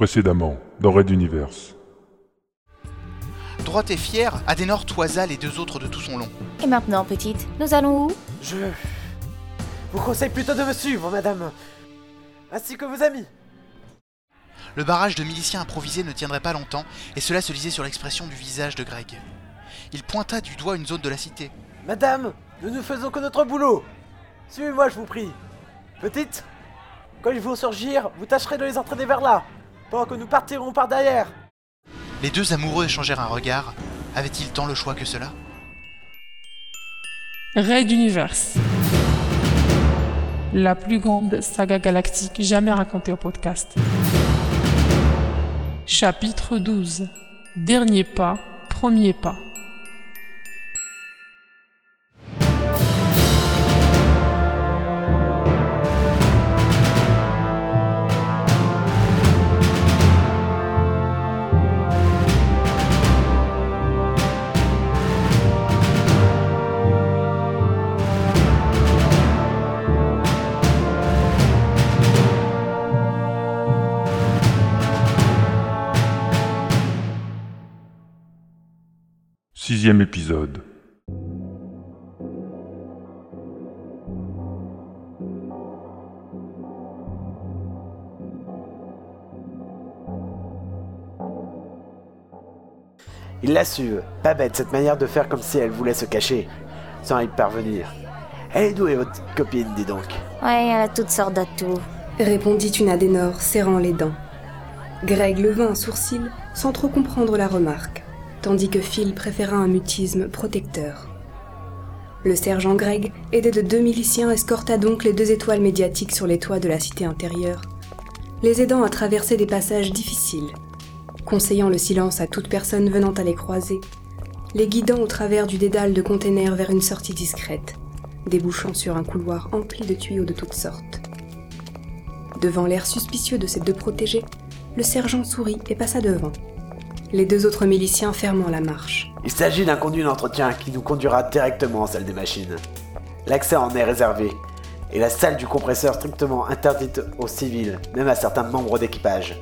Précédemment, dans Red Universe. Droite et fière, Adenor toisa les deux autres de tout son long. Et maintenant, petite, nous allons où? Je vous conseille plutôt de me suivre, madame. Ainsi que vos amis. Le barrage de miliciens improvisés ne tiendrait pas longtemps, et cela se lisait sur l'expression du visage de Greg. Il pointa du doigt une zone de la cité. Madame, nous ne faisons que notre boulot. Suivez-moi, je vous prie. Petite, quand ils vont surgir, vous tâcherez de les entraîner vers là, pendant que nous partirons par derrière. Les deux amoureux échangèrent un regard. Avaient-ils tant le choix que cela? Raid Universe. La plus grande saga galactique jamais racontée au podcast. Chapitre 12. Dernier pas, premier pas. Sixième épisode. Il la su, pas bête cette manière de faire comme si elle voulait se cacher, sans y parvenir. Elle est douée, votre copine, dis donc. Ouais, elle a toutes sortes d'atouts. répondit une Adénor, serrant les dents. Greg leva un sourcil sans trop comprendre la remarque, tandis que Phil préféra un mutisme protecteur. Le sergent Greg, aidé de deux miliciens, escorta donc les deux étoiles médiatiques sur les toits de la cité intérieure, les aidant à traverser des passages difficiles, conseillant le silence à toute personne venant à les croiser, les guidant au travers du dédale de containers vers une sortie discrète, débouchant sur un couloir empli de tuyaux de toutes sortes. Devant l'air suspicieux de ses deux protégés, le sergent sourit et passa devant, les deux autres miliciens fermant la marche. Il s'agit d'un conduit d'entretien qui nous conduira directement en salle des machines. L'accès en est réservé, et la salle du compresseur strictement interdite aux civils, même à certains membres d'équipage.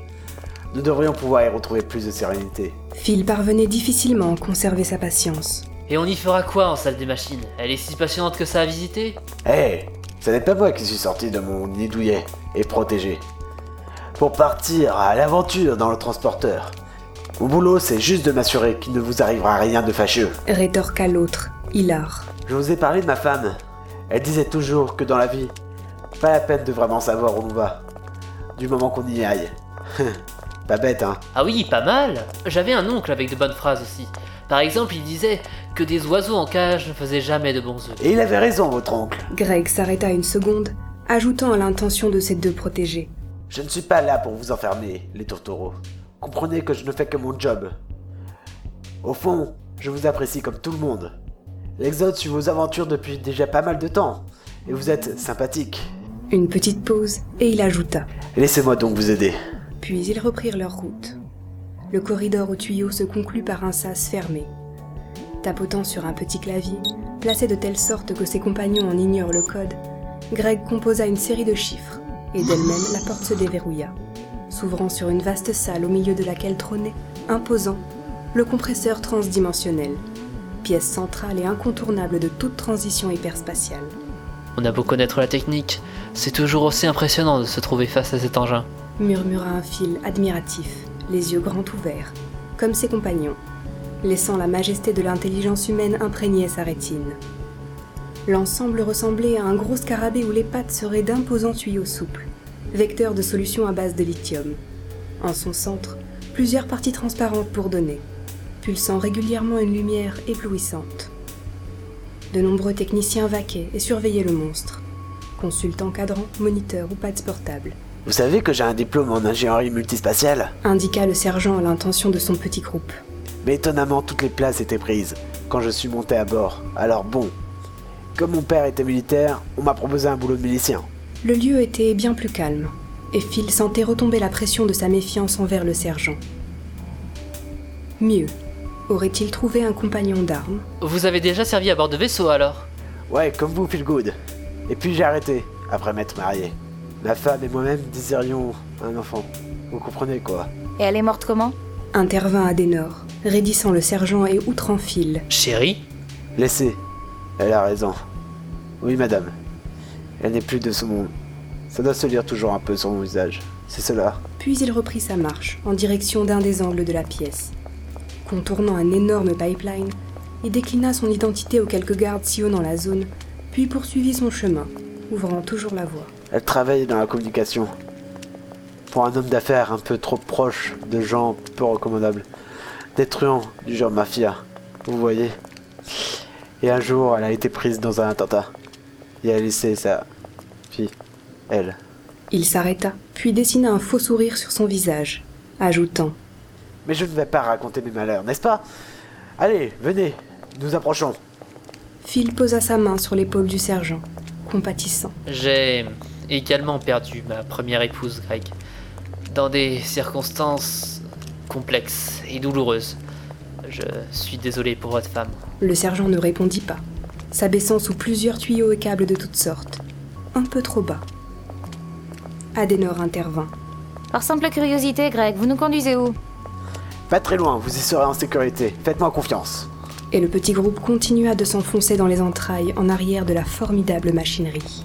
Nous devrions pouvoir y retrouver plus de sérénité. Phil parvenait difficilement à conserver sa patience. Et on y fera quoi en salle des machines? Elle est si passionnante que ça à visiter? Hé, ce n'est pas moi qui suis sorti de mon nid douillet et protégé. Pour partir à l'aventure dans le transporteur. Mon boulot, c'est juste de m'assurer qu'il ne vous arrivera rien de fâcheux. Rétorqua l'autre, hilar. Je vous ai parlé de ma femme. Elle disait toujours que dans la vie, pas la peine de vraiment savoir où l'on va. Du moment qu'on y aille. pas bête, hein. Ah oui, pas mal J'avais un oncle avec de bonnes phrases aussi. Par exemple, il disait que des oiseaux en cage ne faisaient jamais de bons œufs. Et il avait raison, votre oncle. Greg s'arrêta une seconde, ajoutant à l'intention de ses deux protégés. Je ne suis pas là pour vous enfermer, les tourtereaux. Comprenez que je ne fais que mon job. Au fond, je vous apprécie comme tout le monde. L'Exode suit vos aventures depuis déjà pas mal de temps, et vous êtes sympathique. Une petite pause, et il ajouta. Laissez-moi donc vous aider. Puis ils reprirent leur route. Le corridor au tuyau se conclut par un sas fermé. Tapotant sur un petit clavier, placé de telle sorte que ses compagnons en ignorent le code, Greg composa une série de chiffres, et d'elle-même la porte se déverrouilla, s'ouvrant sur une vaste salle au milieu de laquelle trônait, imposant, le compresseur transdimensionnel, pièce centrale et incontournable de toute transition hyperspatiale. On a beau connaître la technique, c'est toujours aussi impressionnant de se trouver face à cet engin. Murmura un fil admiratif, les yeux grands ouverts, comme ses compagnons, laissant la majesté de l'intelligence humaine imprégner sa rétine. L'ensemble ressemblait à un gros scarabée où les pattes seraient d'imposants tuyaux souples, vecteurs de solutions à base de lithium. En son centre, plusieurs parties transparentes bourdonnaient, pulsant régulièrement une lumière éblouissante. De nombreux techniciens vaquaient et surveillaient le monstre, consultant cadrans, moniteurs ou pads portables. Vous savez que j'ai un diplôme en ingénierie multispatiale Indiqua le sergent à l'intention de son petit groupe. Mais étonnamment, toutes les places étaient prises quand je suis monté à bord. Alors bon, comme mon père était militaire, on m'a proposé un boulot de milicien. Le lieu était bien plus calme, et Phil sentait retomber la pression de sa méfiance envers le sergent. Mieux, aurait-il trouvé un compagnon d'armes? Vous avez déjà servi à bord de vaisseau alors? Ouais, comme vous, feel good. Et puis j'ai arrêté, après m'être marié. Ma femme et moi-même désirions un enfant. Vous comprenez quoi Et elle est morte comment? Intervint Adenor, raidissant le sergent et outrant Phil. Chérie? Laissez. Elle a raison. Oui, madame. Elle n'est plus de ce monde. Ça doit se lire toujours un peu sur mon visage. C'est cela. Puis il reprit sa marche en direction d'un des angles de la pièce. Contournant un énorme pipeline, il déclina son identité aux quelques gardes sillonnant la zone, puis poursuivit son chemin, ouvrant toujours la voie. Elle travaille dans la communication. Pour un homme d'affaires un peu trop proche de gens peu recommandables. Des truands du genre mafia. Vous voyez Et un jour, elle a été prise dans un attentat. Et elle a laissé sa fille. Elle. Il s'arrêta, puis dessina un faux sourire sur son visage, ajoutant Mais je ne vais pas raconter mes malheurs, n'est-ce pas? Allez, venez, nous approchons. Phil posa sa main sur l'épaule du sergent, compatissant. J'ai également perdu ma première épouse, Greg. Dans des circonstances complexes et douloureuses. Je suis désolé pour votre femme. Le sergent ne répondit pas, s'abaissant sous plusieurs tuyaux et câbles de toutes sortes, un peu trop bas. Adenor intervint. Par simple curiosité, Greg, vous nous conduisez où? Pas très loin, vous y serez en sécurité. Faites-moi confiance. Et le petit groupe continua de s'enfoncer dans les entrailles en arrière de la formidable machinerie.